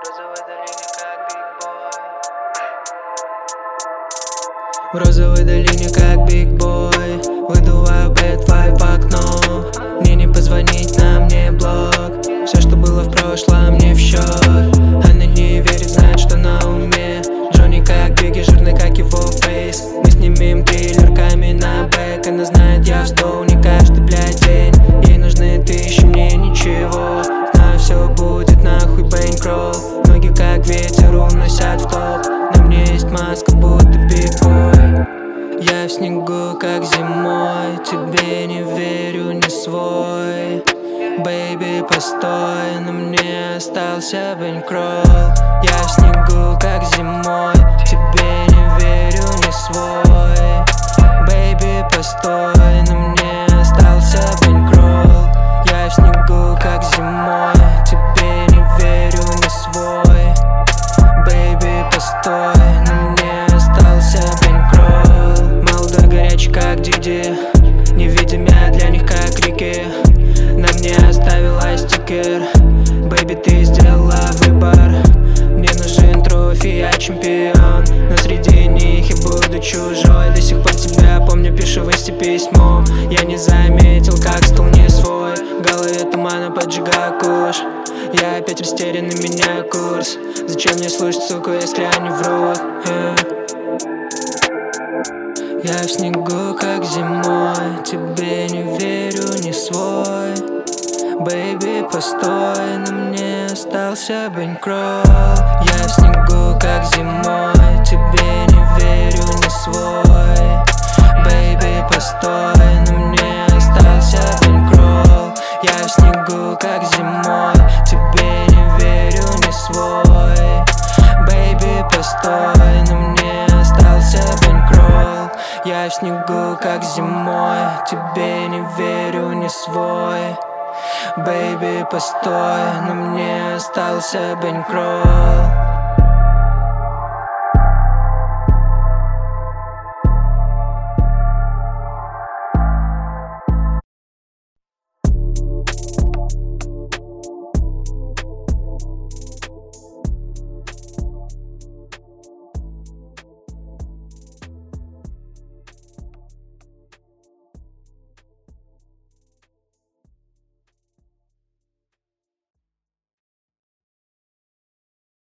В розовой долине как биг бой. Выдуваю vibe в окно зимой Тебе не верю, не свой. Бэйби, постой, на мне остался бэнкролл Я в снегу, как зимой Тебе чужой До сих пор тебя. Помню, пишу в инсте письмо Я не заметил, как стал не свой. В голове тумана поджигаю куш Я опять растерянный, меняю курс. Зачем мне слушать, суку, если они врут? Э. Я в снегу, как зимой. Тебе не верю, не свой. Бэйби, постой, на мне остался бэнкролл Я в снегу, как зимой Я в снегу, как зимой. Тебе не верю, не свой. Бэйби, постой, на мне остался бэнкролл